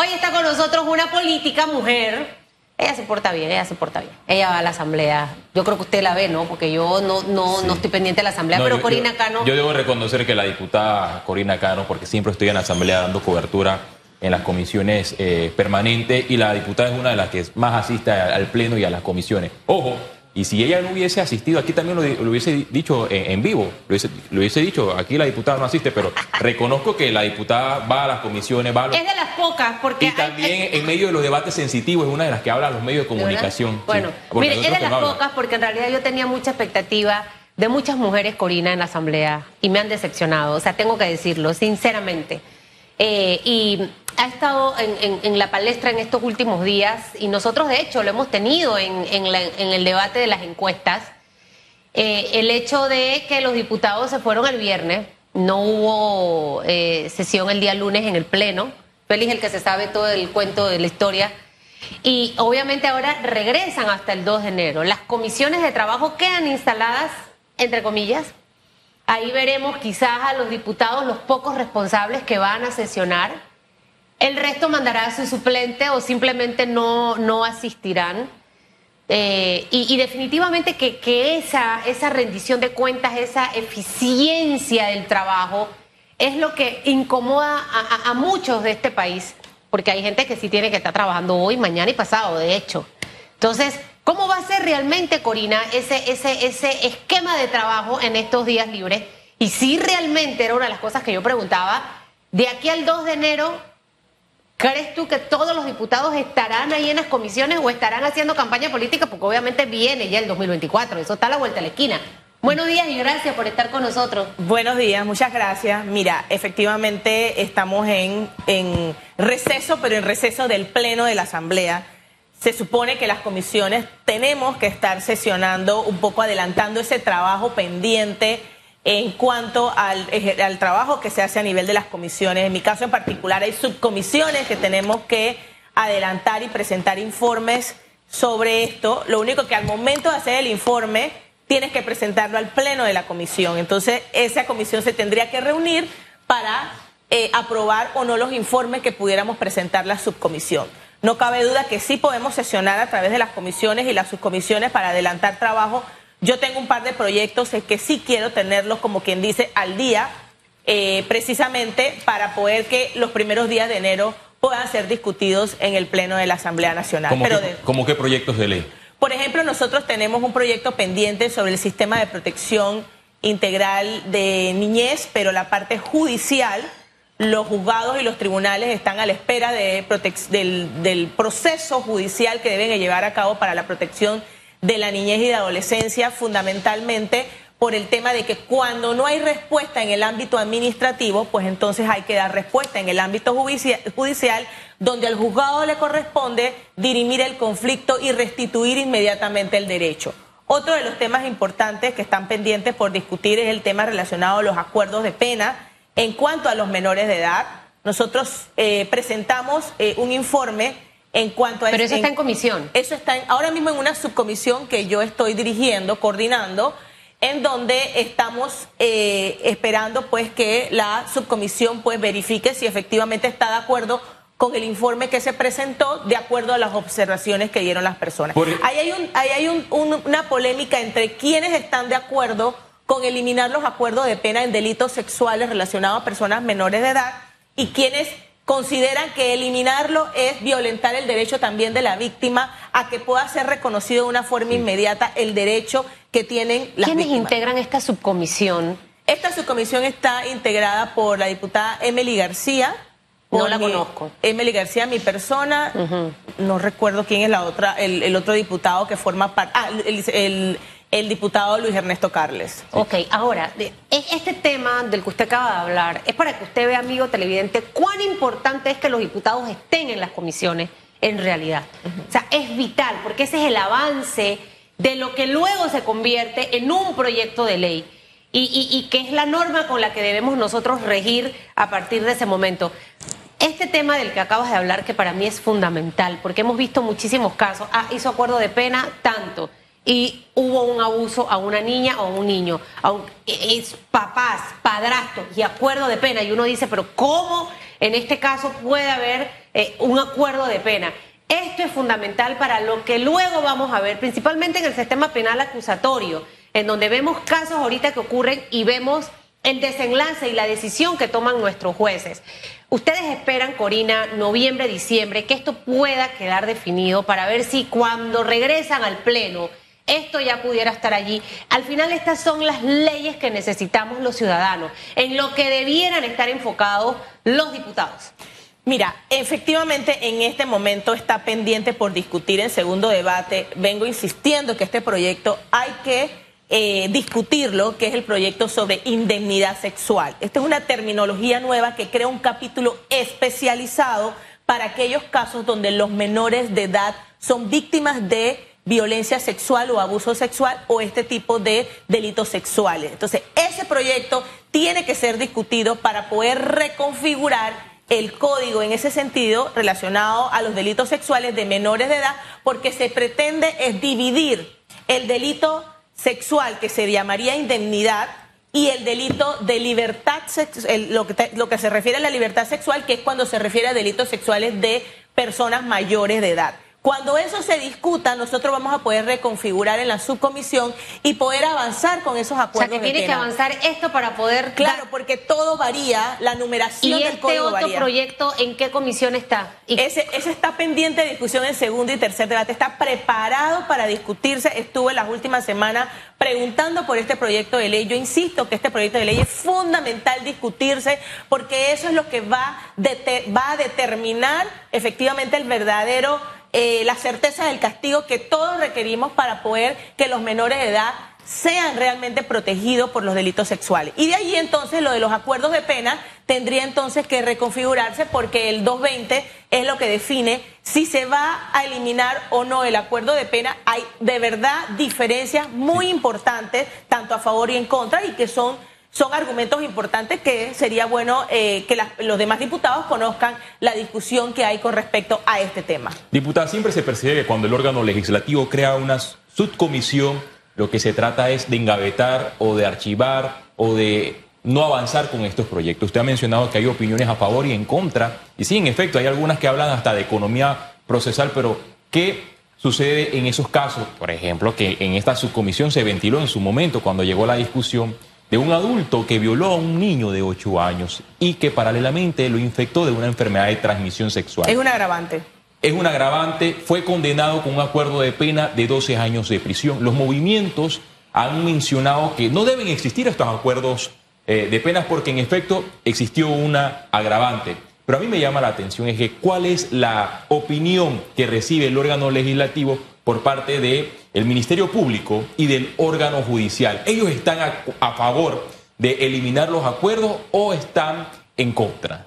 Hoy está con nosotros una política mujer. Ella se porta bien, ella se porta bien. Ella va a la asamblea. Yo creo que usted la ve, ¿no? Porque yo no, no, no estoy pendiente de la asamblea, No, pero yo- Corina Cano. Yo debo reconocer que la diputada Corina Cano, porque siempre estoy en la Asamblea dando cobertura en las comisiones eh, permanentes, y la diputada es una de las que más asiste al al Pleno y a las comisiones. Ojo, y si ella no hubiese asistido, aquí también lo, hubiese dicho en, en vivo, lo hubiese, lo hubiese dicho, aquí la diputada no asiste, pero reconozco que la diputada va a las comisiones, va a los... Es de las pocas, porque. Y hay- también en medio de los debates sensitivos es una de las que habla a los medios de comunicación. Bueno, Sí, mire, es de las pocas porque en realidad yo tenía mucha expectativa de muchas mujeres, Corina, en la asamblea y me han decepcionado. O sea, tengo que decirlo, sinceramente. Eh, y ha estado en, en- en la palestra en estos últimos días y nosotros, de hecho, lo hemos tenido en, en la- el debate de las encuestas. Eh, el hecho de que los diputados se fueron el viernes, no hubo eh, sesión el día lunes en el Pleno. Félix el que se sabe todo el cuento de la historia. Y obviamente ahora regresan hasta el 2 de enero. Las comisiones de trabajo quedan instaladas, entre comillas. Ahí veremos quizás a los diputados, los pocos responsables que van a sesionar. El resto mandará a su suplente o simplemente no, no asistirán. Eh, y, definitivamente que, que esa, esa rendición de cuentas, esa eficiencia del trabajo, es lo que incomoda a muchos de este país, porque hay gente que sí tiene que estar trabajando hoy, mañana y pasado, de hecho. Entonces, ¿cómo va a ser realmente, Corina, ese, ese, ese esquema de trabajo en estos días libres? Y si realmente era una de las cosas que yo preguntaba, de aquí al 2 de enero, ¿Crees tú que todos los diputados estarán ahí en las comisiones o estarán haciendo campaña política? Porque obviamente viene ya el 2024, eso está a la vuelta de la esquina. Buenos días y gracias por estar con nosotros. Buenos días, muchas gracias. Mira, efectivamente estamos en, en receso, pero en receso del Pleno de la Asamblea. Se supone que las comisiones tenemos que estar sesionando, un poco adelantando ese trabajo pendiente en cuanto al, trabajo que se hace a nivel de las comisiones. En mi caso en particular hay subcomisiones que tenemos que adelantar y presentar informes sobre esto. Lo único que al momento de hacer el informe tienes que presentarlo al pleno de la comisión. Entonces esa comisión se tendría que reunir para eh, aprobar o no los informes que pudiéramos presentar la subcomisión. No cabe duda que sí podemos sesionar a través de las comisiones y las subcomisiones para adelantar trabajo. Yo tengo un par de proyectos que sí quiero tenerlos, como quien dice, al día, eh, precisamente para poder que los primeros días de enero puedan ser discutidos en el Pleno de la Asamblea Nacional. ¿Cómo, Pero qué, de- cómo qué proyectos de ley? por ejemplo, nosotros tenemos un proyecto pendiente sobre el sistema de protección integral de niñez, pero la parte judicial, los juzgados y los tribunales están a la espera de del, del proceso judicial que deben llevar a cabo para la protección de la niñez y de adolescencia, fundamentalmente por el tema de que cuando no hay respuesta en el ámbito administrativo, pues entonces hay que dar respuesta en el ámbito judicia- judicial, donde al juzgado le corresponde dirimir el conflicto y restituir inmediatamente el derecho. Otro de los temas importantes que están pendientes por discutir es el tema relacionado a los acuerdos de pena en cuanto a los menores de edad. Nosotros eh, presentamos eh, un informe en cuanto a Pero eso en- está en comisión. eso está en- ahora mismo en una subcomisión que yo estoy dirigiendo, coordinando, en donde estamos eh, esperando pues que la subcomisión pues verifique si efectivamente está de acuerdo con el informe que se presentó de acuerdo a las observaciones que dieron las personas. Por- Ahí hay, un- ahí hay un- un- una polémica entre quienes están de acuerdo con eliminar los acuerdos de pena en delitos sexuales relacionados a personas menores de edad y quienes consideran que eliminarlo es violentar el derecho también de la víctima a que pueda ser reconocido de una forma inmediata el derecho que tienen las ¿Quiénes víctimas. integran esta subcomisión? Esta subcomisión está integrada por la diputada Emily García. No la mi- conozco. Emily García, mi persona. No recuerdo quién es la otra, el, el otro diputado que forma parte. Ah, el, el- el diputado Luis Ernesto Carles. Ok, ahora, este tema del que usted acaba de hablar es para que usted vea, amigo televidente, cuán importante es que los diputados estén en las comisiones en realidad. O sea, es vital, porque ese es el avance de lo que luego se convierte en un proyecto de ley. Y, y- y que es la norma con la que debemos nosotros regir a partir de ese momento. Este tema del que acabas de hablar, que para mí es fundamental, porque hemos visto muchísimos casos. Ah, hizo acuerdo de pena, tanto. Y hubo un abuso a una niña o a un niño. Un- es papás, padrastros y acuerdo de pena. Y uno dice, pero ¿cómo en este caso puede haber eh, un acuerdo de pena. Esto es fundamental para lo que luego vamos a ver, principalmente en el sistema penal acusatorio, en donde vemos casos ahorita que ocurren y vemos el desenlace y la decisión que toman nuestros jueces. Ustedes esperan, Corina, noviembre, diciembre, que esto pueda quedar definido para ver si cuando regresan al Pleno esto ya pudiera estar allí. Al final estas son las leyes que necesitamos los ciudadanos, en lo que debieran estar enfocados los diputados. Mira, efectivamente en este momento está pendiente por discutir en segundo debate. Vengo insistiendo que este proyecto hay que eh, discutirlo, que es el proyecto sobre indemnidad sexual. Esta es una terminología nueva que crea un capítulo especializado para aquellos casos donde los menores de edad son víctimas de violencia sexual o abuso sexual o este tipo de delitos sexuales. Entonces, ese proyecto tiene que ser discutido para poder reconfigurar el código en ese sentido relacionado a los delitos sexuales de menores de edad, porque se pretende es dividir el delito sexual que se llamaría indemnidad y el delito de libertad que lo que se refiere a la libertad sexual, que es cuando se refiere a delitos sexuales de personas mayores de edad. Cuando eso se discuta, nosotros vamos a poder reconfigurar en la subcomisión y poder avanzar con esos acuerdos. O sea, que tiene que avanzar esto para poder. Claro, porque todo varía, la numeración ¿Y del este código otro proyecto en qué comisión está? Ese, ese está pendiente de discusión en segundo y tercer debate. Está preparado para discutirse. Estuve las últimas semanas preguntando por este proyecto de ley. Yo insisto que este proyecto de ley es fundamental discutirse porque eso es lo que va, va a determinar efectivamente el verdadero eh, la certeza del castigo que todos requerimos para poder que los menores de edad sean realmente protegidos por los delitos sexuales. Y de ahí entonces lo de los acuerdos de pena tendría entonces que reconfigurarse porque el 220 es lo que define si se va a eliminar o no el acuerdo de pena. Hay de verdad diferencias muy importantes, tanto a favor y en contra, y que son son argumentos importantes que sería bueno eh, que los demás diputados conozcan la discusión que hay con respecto a este tema. Diputada, siempre se percibe que cuando el órgano legislativo crea una subcomisión, lo que se trata es de engavetar o de archivar o de no avanzar con estos proyectos. Usted ha mencionado que hay opiniones a favor y en contra, y sí, en efecto, hay algunas que hablan hasta de economía procesal, pero ¿qué sucede en esos casos? Por ejemplo, que en esta subcomisión se ventiló en su momento cuando llegó la discusión de un adulto que violó a un niño de 8 años y que paralelamente lo infectó de una enfermedad de transmisión sexual. Es un agravante. Es un agravante, fue condenado con un acuerdo de pena de 12 años de prisión. Los movimientos han mencionado que no deben existir estos acuerdos eh, de penas porque en efecto existió una agravante. Pero a mí me llama la atención es que cuál es la opinión que recibe el órgano legislativo por parte del el Ministerio Público y del órgano judicial. ¿Ellos están a, favor de eliminar los acuerdos o están en contra?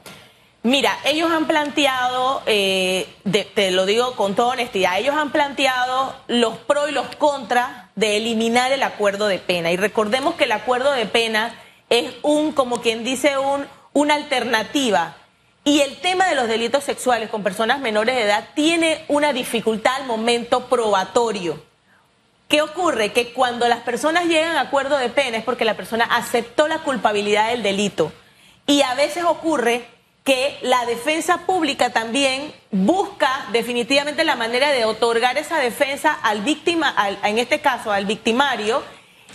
Mira, ellos han planteado, eh, te lo digo con toda honestidad, ellos han planteado los pros y los contras de eliminar el acuerdo de pena. Y recordemos que el acuerdo de pena es un, como quien dice, un, una alternativa y el tema de los delitos sexuales con personas menores de edad tiene una dificultad al momento probatorio. ¿Qué ocurre? Que cuando las personas llegan a acuerdo de pena es porque la persona aceptó la culpabilidad del delito. Y a veces ocurre que la defensa pública también busca definitivamente la manera de otorgar esa defensa al víctima, en este caso al victimario,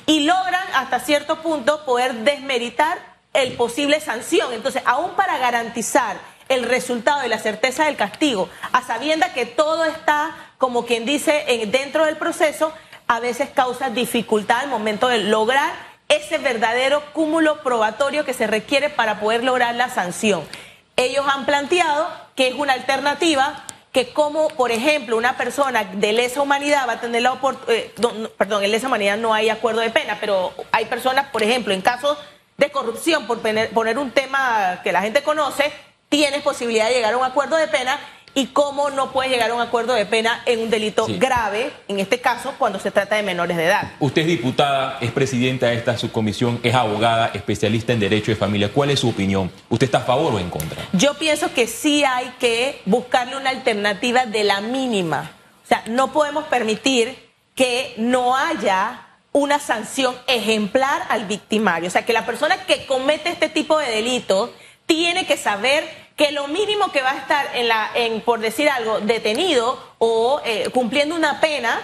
y logran hasta cierto punto poder desmeritar el posible sanción. Entonces, aún para garantizar el resultado y la certeza del castigo, a sabienda que todo está, como quien dice, dentro del proceso, a veces causa dificultad al momento de lograr ese verdadero cúmulo probatorio que se requiere para poder lograr la sanción. Ellos han planteado que es una alternativa que como, por ejemplo, una persona de lesa humanidad va a tener la oportunidad, eh, perdón, en lesa humanidad no hay acuerdo de pena, pero hay personas, por ejemplo, en casos de corrupción, por poner un tema que la gente conoce, tienes posibilidad de llegar a un acuerdo de pena y cómo no puedes llegar a un acuerdo de pena en un delito grave, en este caso cuando se trata de menores de edad. Usted es diputada, es presidenta de esta subcomisión, es abogada, especialista en derecho de familia. ¿Cuál es su opinión? ¿Usted está a favor o en contra? Yo pienso que sí hay que buscarle una alternativa de la mínima. O sea, no podemos permitir que no haya una sanción ejemplar al victimario. O sea, que la persona que comete este tipo de delitos tiene que saber que lo mínimo que va a estar en la, en, por decir algo, detenido o eh, cumpliendo una pena,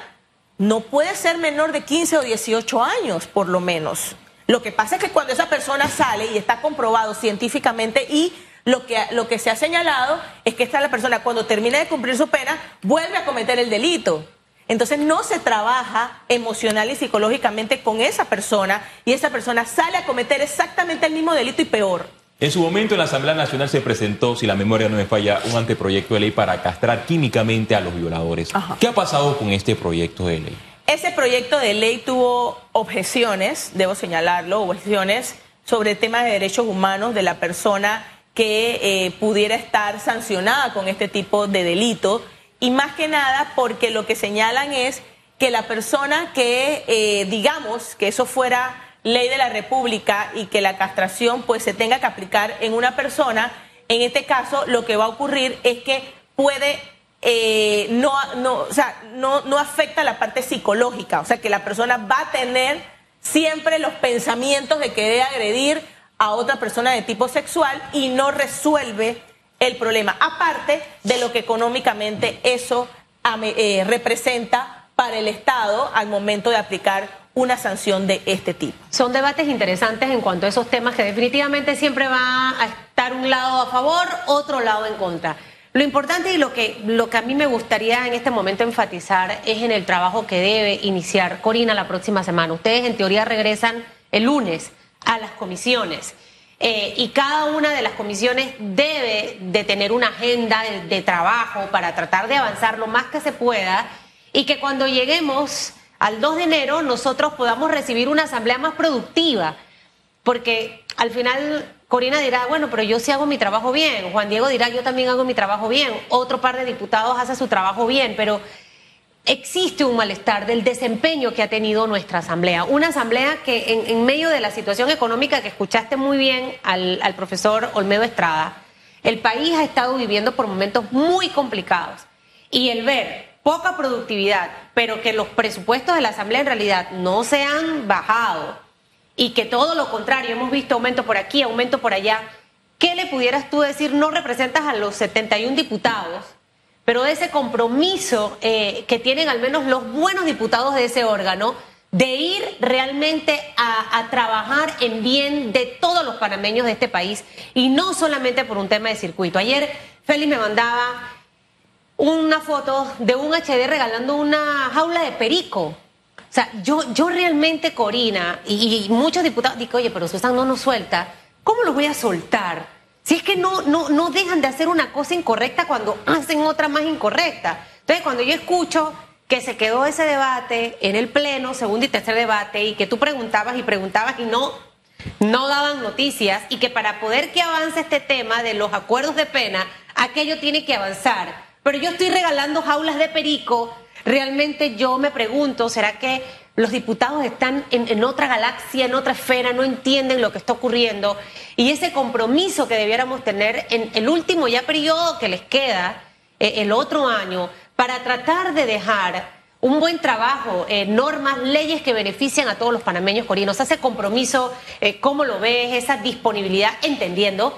no puede ser menor de 15 o 18 años, por lo menos. Lo que pasa es que cuando esa persona sale y está comprobado científicamente y lo que, lo que se ha señalado es que esta la persona cuando termina de cumplir su pena vuelve a cometer el delito. Entonces no se trabaja emocional y psicológicamente con esa persona y esa persona sale a cometer exactamente el mismo delito y peor. En su momento en la Asamblea Nacional se presentó, si la memoria no me falla, un anteproyecto de ley para castrar químicamente a los violadores. ¿Qué ha pasado con este proyecto de ley? Ese proyecto de ley tuvo objeciones, debo señalarlo, objeciones sobre temas de derechos humanos de la persona que eh, pudiera estar sancionada con este tipo de delito y más que nada porque lo que señalan es que la persona que, eh, digamos, que eso fuera ley de la República y que la castración pues se tenga que aplicar en una persona, en este caso lo que va a ocurrir es que puede eh, no, no, o sea, no, no afecta la parte psicológica, o sea que la persona va a tener siempre los pensamientos de querer agredir a otra persona de tipo sexual y no resuelve el problema, aparte de lo que económicamente eso eh, representa para el Estado al momento de aplicar una sanción de este tipo. Son debates interesantes en cuanto a esos temas que definitivamente siempre va a estar un lado a favor, otro lado en contra. Lo importante y lo que, lo que a mí me gustaría en este momento enfatizar es en el trabajo que debe iniciar Corina la próxima semana. Ustedes en teoría regresan el lunes a las comisiones. Eh, y cada una de las comisiones debe de tener una agenda de trabajo para tratar de avanzar lo más que se pueda y que cuando lleguemos al 2 de enero nosotros podamos recibir una asamblea más productiva, porque al final Corina dirá, bueno, pero yo sí hago mi trabajo bien, Juan Diego dirá, yo también hago mi trabajo bien, otro par de diputados hace su trabajo bien, pero existe un malestar del desempeño que ha tenido nuestra asamblea. Una asamblea que en, medio de la situación económica que escuchaste muy bien al, al profesor Olmedo Estrada, el país ha estado viviendo por momentos muy complicados. Y el ver poca productividad, pero que los presupuestos de la Asamblea en realidad no se han bajado y que todo lo contrario, hemos visto aumento por aquí, aumento por allá, ¿qué le pudieras tú decir? No representas a los 71 diputados, pero ese compromiso eh, que tienen al menos los buenos diputados de ese órgano de ir realmente a, a, trabajar en bien de todos los panameños de este país y no solamente por un tema de circuito. Ayer Félix me mandaba una foto de un HD regalando una jaula de perico. O sea, yo, yo realmente, Corina, y, muchos diputados, digo, oye, pero Susan no nos suelta, ¿cómo los voy a soltar? Si es que no, no, no dejan de hacer una cosa incorrecta cuando hacen otra más incorrecta. Entonces, cuando yo escucho que se quedó ese debate en el Pleno, segundo y tercer debate, y que tú preguntabas y preguntabas y no, no daban noticias, y que para poder que avance este tema de los acuerdos de pena, aquello tiene que avanzar pero yo estoy regalando jaulas de perico. Realmente yo me pregunto, ¿será que los diputados están en, otra galaxia, en otra esfera, no entienden lo que está ocurriendo? Y ese compromiso que debiéramos tener en el último ya periodo que les queda, eh, el otro año, para tratar de dejar un buen trabajo, eh, normas, leyes que benefician a todos los panameños corinos. Ese compromiso, eh, ¿cómo lo ves? Esa disponibilidad, entendiendo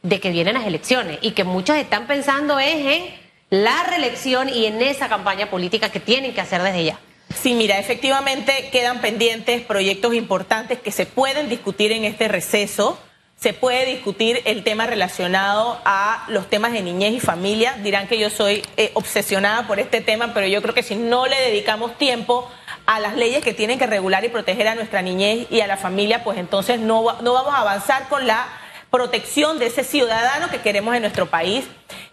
de que vienen las elecciones y que muchos están pensando es en la reelección y en esa campaña política que tienen que hacer desde ya. Sí, mira, efectivamente quedan pendientes proyectos importantes que se pueden discutir en este receso. Se puede discutir el tema relacionado a los temas de niñez y familia. Dirán que yo soy eh, obsesionada por este tema, pero yo creo que si no le dedicamos tiempo a las leyes que tienen que regular y proteger a nuestra niñez y a la familia, pues entonces no, no vamos a avanzar con la protección de ese ciudadano que queremos en nuestro país.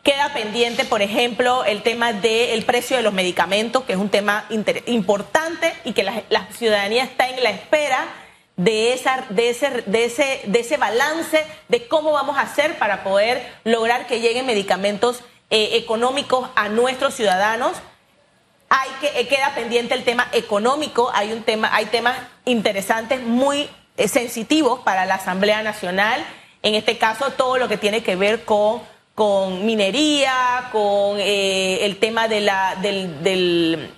Queda pendiente, por ejemplo, el tema del precio de los medicamentos, que es un tema importante y que la, ciudadanía está en la espera de, esa, de, ese, de, ese, de ese balance de cómo vamos a hacer para poder lograr que lleguen medicamentos eh, económicos a nuestros ciudadanos. Hay que, eh, queda pendiente el tema económico, hay, un tema, hay temas interesantes, muy eh, sensitivos para la Asamblea Nacional. En este caso, todo lo que tiene que ver con con minería, con eh, el tema de la, del,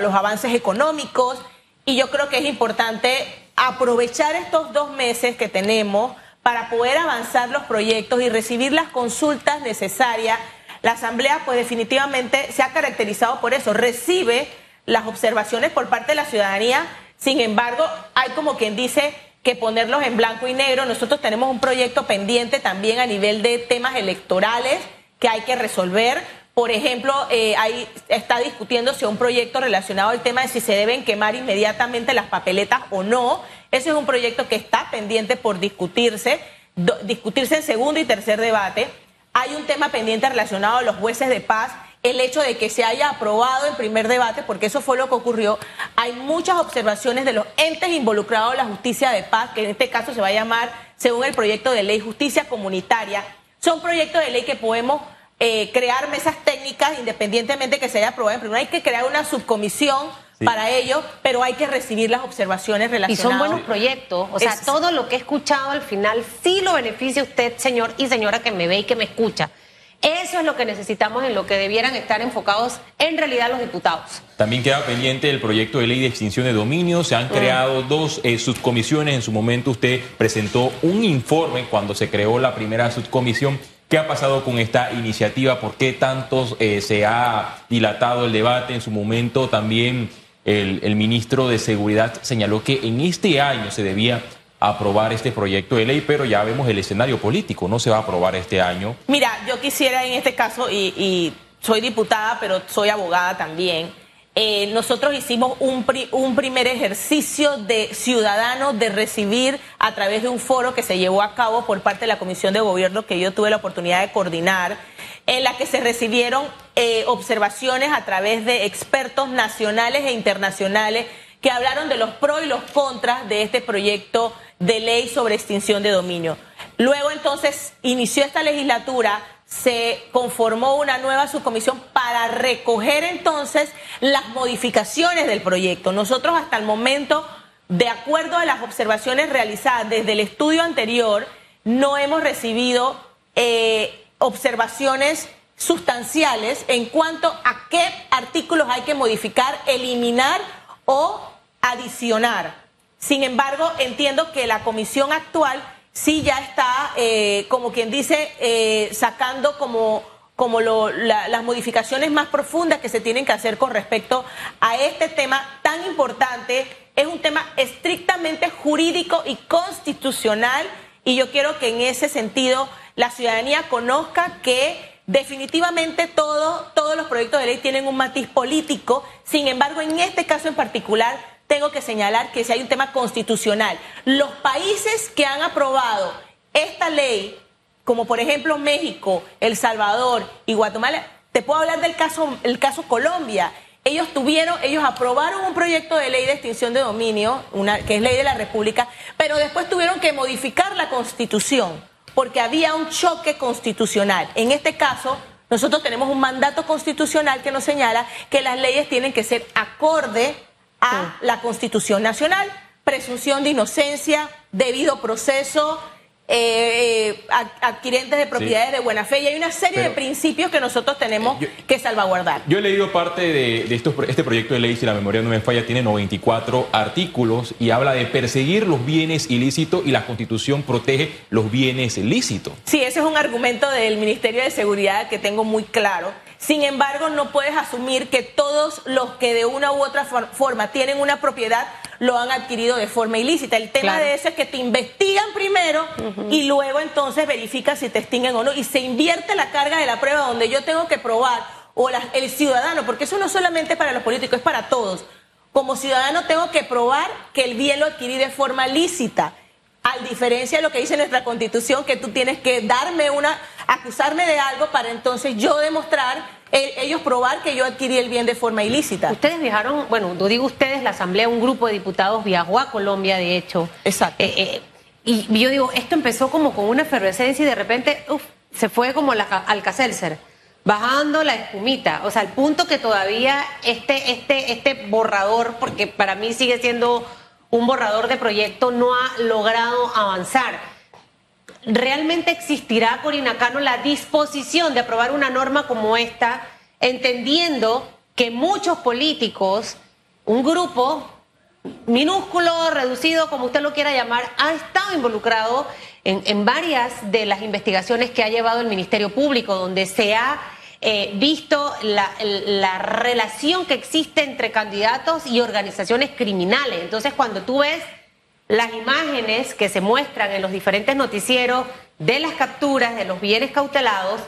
los avances económicos. Y yo creo que es importante aprovechar estos dos meses que tenemos para poder avanzar los proyectos y recibir las consultas necesarias, la Asamblea pues definitivamente se ha caracterizado por eso, recibe las observaciones por parte de la ciudadanía, sin embargo, hay como quien dice que ponerlos en blanco y negro. Nosotros tenemos un proyecto pendiente también a nivel de temas electorales que hay que resolver. Por ejemplo, eh, ahí está discutiéndose un proyecto relacionado al tema de si se deben quemar inmediatamente las papeletas o no. Ese es un proyecto que está pendiente por discutirse, discutirse en segundo y tercer debate. Hay un tema pendiente relacionado a los jueces de paz, el hecho de que se haya aprobado el primer debate, porque eso fue lo que ocurrió. Hay muchas observaciones de los entes involucrados en la justicia de paz, que en este caso se va a llamar, según el proyecto de ley, justicia comunitaria. Son proyectos de ley que podemos eh, crear mesas técnicas independientemente que se haya aprobado. Primero hay que crear una subcomisión para ello, pero hay que recibir las observaciones relacionadas. Y son buenos proyectos. O sea, todo lo que he escuchado al final sí lo beneficia usted, señor y señora que me ve y que me escucha. Eso es lo que necesitamos en lo que debieran estar enfocados en realidad los diputados. También queda pendiente el proyecto de ley de extinción de dominio. Se han mm. creado dos eh, subcomisiones. En su momento usted presentó un informe cuando se creó la primera subcomisión. ¿Qué ha pasado con esta iniciativa? ¿Por qué tanto eh, se ha dilatado el debate? En su momento también el, ministro de Seguridad señaló que en este año se debía aprobar este proyecto de ley, pero ya vemos el escenario político, no se va a aprobar este año. Mira, yo quisiera en este caso, y, soy diputada, pero soy abogada también, eh, nosotros hicimos un, primer ejercicio de ciudadanos de recibir a través de un foro que se llevó a cabo por parte de la Comisión de Gobierno que yo tuve la oportunidad de coordinar en la que se recibieron eh, observaciones a través de expertos nacionales e internacionales que hablaron de los pros y los contras de este proyecto de ley sobre extinción de dominio. Luego entonces inició esta legislatura, se conformó una nueva subcomisión para recoger entonces las modificaciones del proyecto. Nosotros hasta el momento, de acuerdo a las observaciones realizadas desde el estudio anterior, no hemos recibido eh, observaciones sustanciales en cuanto a qué artículos hay que modificar, eliminar o adicionar. Sin embargo, entiendo que la comisión actual sí ya está, eh, como quien dice, eh, sacando como, como las modificaciones más profundas que se tienen que hacer con respecto a este tema tan importante. Es un tema estrictamente jurídico y constitucional y yo quiero que en ese sentido la ciudadanía conozca que definitivamente todo, todos los proyectos de ley tienen un matiz político, sin embargo, en este caso en particular, tengo que señalar que si hay un tema constitucional, los países que han aprobado esta ley, como por ejemplo México, El Salvador y Guatemala, te puedo hablar del caso, el caso Colombia. Ellos tuvieron, ellos aprobaron un proyecto de ley de extinción de dominio, una, que es ley de la República, pero después tuvieron que modificar la constitución porque había un choque constitucional. En este caso, nosotros tenemos un mandato constitucional que nos señala que las leyes tienen que ser acorde a la Constitución Nacional, presunción de inocencia, debido proceso, eh, adquirentes de propiedades de buena fe y hay una serie de principios que nosotros tenemos que salvaguardar. Yo he leído parte de, este proyecto de ley, si la memoria no me falla, tiene 94 artículos y habla de perseguir los bienes ilícitos y la constitución protege los bienes lícitos. Sí, ese es un argumento del Ministerio de Seguridad que tengo muy claro. Sin embargo, no puedes asumir que todos los que de una u otra forma tienen una propiedad lo han adquirido de forma ilícita. El tema de eso es que te investigan primero y luego entonces verifican si te extinguen o no. Y se invierte la carga de la prueba donde yo tengo que probar, o el ciudadano, porque eso no solamente para los políticos, es para todos. Como ciudadano tengo que probar que el bien lo adquirí de forma lícita. A diferencia de lo que dice nuestra constitución, que tú tienes que darme una, acusarme de algo para entonces yo demostrar ellos probar que yo adquirí el bien de forma ilícita. Ustedes viajaron, bueno, no digo ustedes, la Asamblea, un grupo de diputados viajó a Colombia, de hecho. Exacto. Eh, eh, y yo digo, esto empezó como con una efervescencia y de repente uf, se fue como la Alcacelser, bajando la espumita. O sea, al punto que todavía este, este, este borrador, porque para mí sigue siendo un borrador de proyecto, no ha logrado avanzar. ¿Realmente existirá, Corina Cano, la disposición de aprobar una norma como esta, entendiendo que muchos políticos, un grupo minúsculo, reducido, como usted lo quiera llamar, ha estado involucrado en, varias de las investigaciones que ha llevado el Ministerio Público, donde se ha eh, visto la, la, relación que existe entre candidatos y organizaciones criminales. Entonces, cuando tú ves las imágenes que se muestran en los diferentes noticieros de las capturas de los bienes cautelados,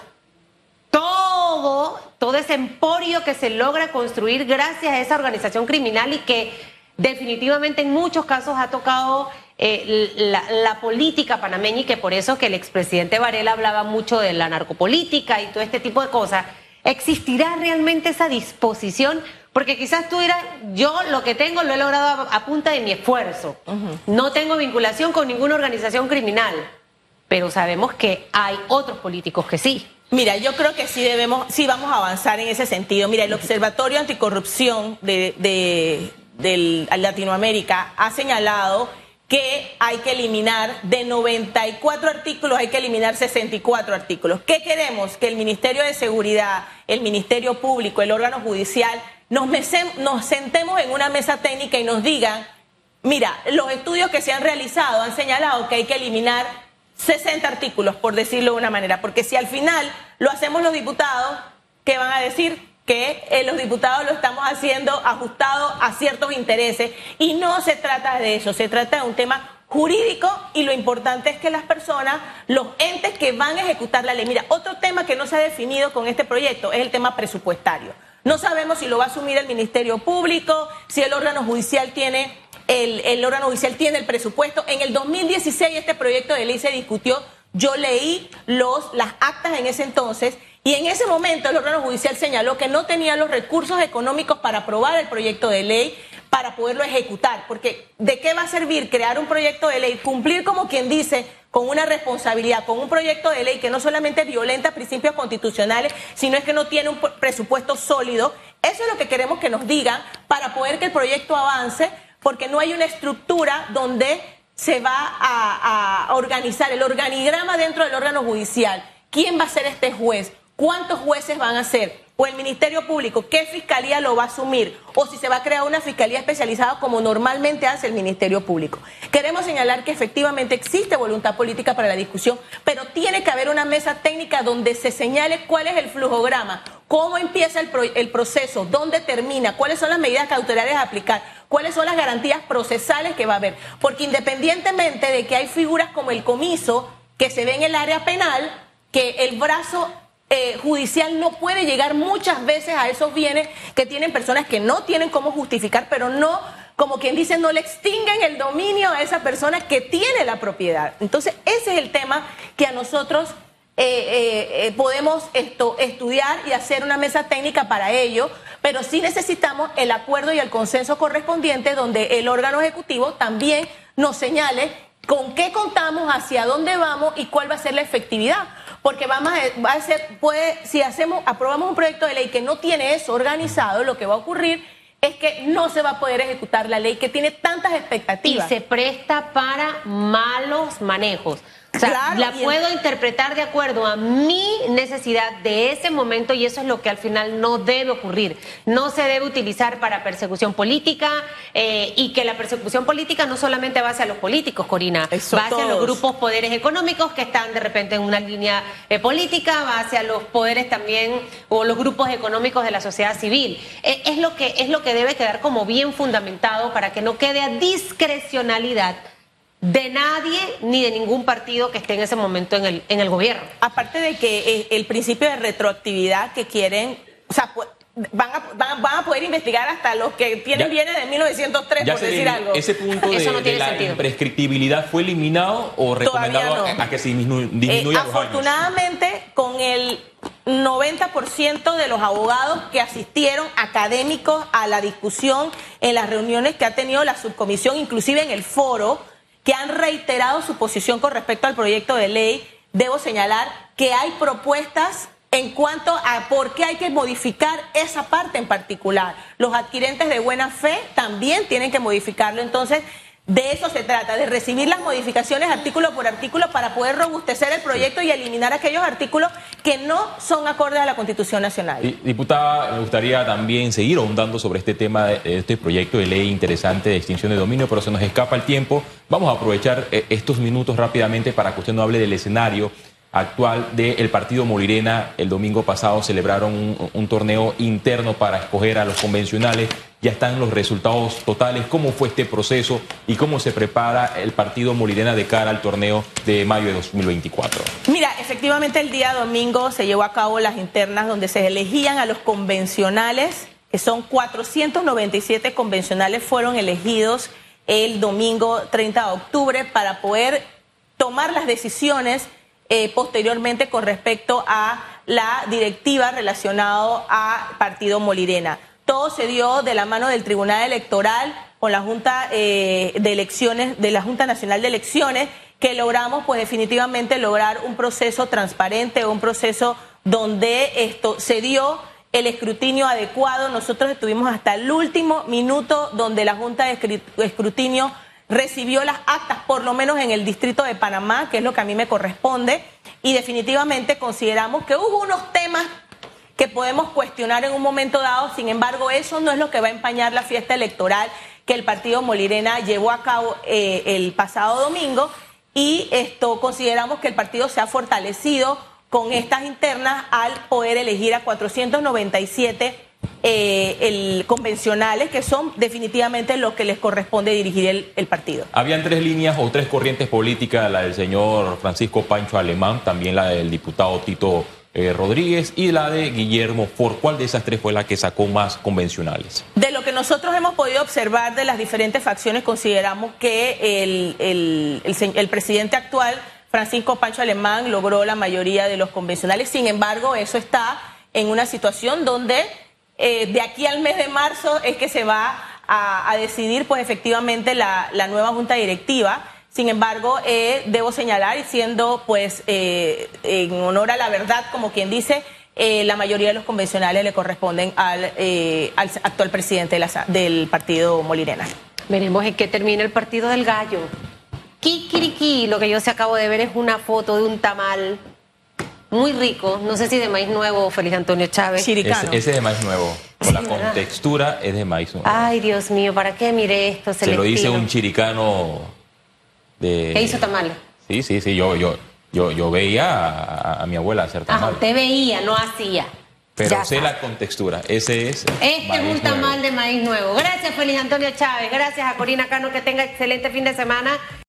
todo, todo ese emporio que se logra construir gracias a esa organización criminal y que definitivamente en muchos casos ha tocado eh, la, política panameña y que por eso que el expresidente Varela hablaba mucho de la narcopolítica y todo este tipo de cosas, ¿existirá realmente esa disposición? Porque quizás tú dirás, yo lo que tengo lo he logrado a, punta de mi esfuerzo. No tengo vinculación con ninguna organización criminal, pero sabemos que hay otros políticos que sí. Mira, yo creo que sí debemos, sí vamos a avanzar en ese sentido. Mira, el Observatorio Anticorrupción de, de Latinoamérica ha señalado que hay que eliminar de 94 artículos, hay que eliminar 64 artículos. ¿Qué queremos? Que el Ministerio de Seguridad, el Ministerio Público, el órgano judicial, nos, nos sentemos en una mesa técnica y nos digan, mira, los estudios que se han realizado han señalado que hay que eliminar 60 artículos, por decirlo de una manera, porque si al final lo hacemos los diputados, ¿qué van a decir? que eh, los diputados lo estamos haciendo ajustado a ciertos intereses y no se trata de eso, se trata de un tema jurídico y lo importante es que las personas, los entes que van a ejecutar la ley. Mira, otro tema que no se ha definido con este proyecto es el tema presupuestario. No sabemos si lo va a asumir el Ministerio Público, si el órgano judicial tiene el, el órgano judicial tiene el presupuesto. En el 2016 este proyecto de ley se discutió. Yo leí los, las actas en ese entonces y en ese momento el órgano judicial señaló que no tenía los recursos económicos para aprobar el proyecto de ley, para poderlo ejecutar. Porque ¿de qué va a servir crear un proyecto de ley, cumplir como quien dice con una responsabilidad, con un proyecto de ley que no solamente violenta principios constitucionales, sino es que no tiene un presupuesto sólido? Eso es lo que queremos que nos digan para poder que el proyecto avance, porque no hay una estructura donde se va a, a organizar el organigrama dentro del órgano judicial. ¿Quién va a ser este juez? ¿Cuántos jueces van a ser? ¿O el Ministerio Público? ¿Qué fiscalía lo va a asumir? ¿O si se va a crear una fiscalía especializada como normalmente hace el Ministerio Público? Queremos señalar que efectivamente existe voluntad política para la discusión, pero tiene que haber una mesa técnica donde se señale cuál es el flujograma, cómo empieza el, el proceso, dónde termina, cuáles son las medidas cautelares a aplicar, cuáles son las garantías procesales que va a haber. Porque independientemente de que hay figuras como el comiso que se ve en el área penal, que el brazo eh, judicial no puede llegar muchas veces a esos bienes que tienen personas que no tienen cómo justificar, pero no, como quien dice, no le extinguen el dominio a esa persona que tiene la propiedad. Entonces, ese es el tema que a nosotros eh, eh, podemos esto, estudiar y hacer una mesa técnica para ello, pero sí necesitamos el acuerdo y el consenso correspondiente donde el órgano ejecutivo también nos señale con qué contamos, hacia dónde vamos y cuál va a ser la efectividad porque vamos a, va a ser, puede, si hacemos, aprobamos un proyecto de ley que no tiene eso organizado, lo que va a ocurrir es que no se va a poder ejecutar la ley que tiene tantas expectativas. Y se presta para malos manejos. O sea, la puedo interpretar de acuerdo a mi necesidad de ese momento y eso es lo que al final no debe ocurrir. No se debe utilizar para persecución política eh, y que la persecución política no solamente va hacia los políticos, Corina, va hacia los grupos poderes económicos que están de repente en una línea eh, política, va hacia los poderes también o los grupos económicos de la sociedad civil. Eh, es, lo que, es lo que debe quedar como bien fundamentado para que no quede a discrecionalidad de nadie ni de ningún partido que esté en ese momento en el, en el gobierno. Aparte de que eh, el principio de retroactividad que quieren, o sea, van a, van, a poder investigar hasta los que tienen bienes de 1903, por decir algo. ¿Ese punto de, la imprescriptibilidad fue eliminado o recomendado a, que se disminuya, eh, Afortunadamente, con el 90% de los abogados que asistieron académicos a la discusión en las reuniones que ha tenido la subcomisión, inclusive en el foro, que han reiterado su posición con respecto al proyecto de ley, debo señalar que hay propuestas en cuanto a por qué hay que modificar esa parte en particular. Los adquirentes de buena fe también tienen que modificarlo. Entonces, De eso se trata, de recibir las modificaciones artículo por artículo para poder robustecer el proyecto y eliminar aquellos artículos que no son acordes a la Constitución Nacional. Diputada, me gustaría también seguir ahondando sobre este tema este proyecto de ley interesante de extinción de dominio, pero se nos escapa el tiempo. Vamos a aprovechar eh, estos minutos rápidamente para que usted nos hable del escenario actual del partido Molirena. El domingo pasado celebraron un, torneo interno para escoger a los convencionales. Ya están los resultados totales. ¿Cómo fue este proceso y cómo se prepara el partido Molirena de cara al torneo de mayo de 2024? Mira, efectivamente el día domingo se llevó a cabo las internas donde se elegían a los convencionales, que son 497 convencionales fueron elegidos el domingo 30 de octubre para poder tomar las decisiones eh, posteriormente con respecto a la directiva relacionada a Partido Molirena. Todo se dio de la mano del Tribunal Electoral con la Junta eh, de Elecciones, de la Junta Nacional de Elecciones, que logramos, pues definitivamente lograr un proceso transparente, un proceso donde esto se dio el escrutinio adecuado. Nosotros estuvimos hasta el último minuto donde la Junta de Escrutinio recibió las actas, por lo menos en el distrito de Panamá, que es lo que a mí me corresponde, y definitivamente consideramos que hubo unos temas que podemos cuestionar en un momento dado, sin embargo, eso no es lo que va a empañar la fiesta electoral que el partido Molirena llevó a cabo eh, el pasado domingo y esto consideramos que el partido se ha fortalecido con estas internas al poder elegir a 497 eh, el, convencionales, que son definitivamente los que les corresponde dirigir el, partido. Habían tres líneas o tres corrientes políticas, la del señor Francisco Pancho Alemán, también la del diputado Tito eh, Rodríguez y la de Guillermo Ford. ¿Cuál de esas tres fue la que sacó más convencionales? De lo que nosotros hemos podido observar de las diferentes facciones, consideramos que el, el presidente actual, Francisco Pancho Alemán, logró la mayoría de los convencionales. Sin embargo, eso está en una situación donde eh, de aquí al mes de marzo es que se va a, decidir pues efectivamente la, nueva junta directiva. Sin embargo, eh, debo señalar, y siendo pues eh, en honor a la verdad, como quien dice, la mayoría de los convencionales le corresponden al, al actual presidente del partido Molirena. Veremos en qué termina el partido del gallo. Kikiriki, lo que yo se acabo de ver es una foto de un tamal muy rico, no sé si de maíz nuevo, Feliz Antonio Chávez. Chiricano. Ese, es de maíz nuevo. Con la contextura es de maíz nuevo. Ay, Dios mío, ¿para qué mire esto? Se lo dice un chiricano de. ¿Qué hizo tamal? Sí, sí, sí. Yo, yo, yo, yo veía a, mi abuela hacer tamal. Ah, usted veía, no hacía. Pero sé la contextura. Ese es. Este es un tamal de maíz nuevo. Gracias, Feliz Antonio Chávez. Gracias a Corina Cano. Que tenga excelente fin de semana.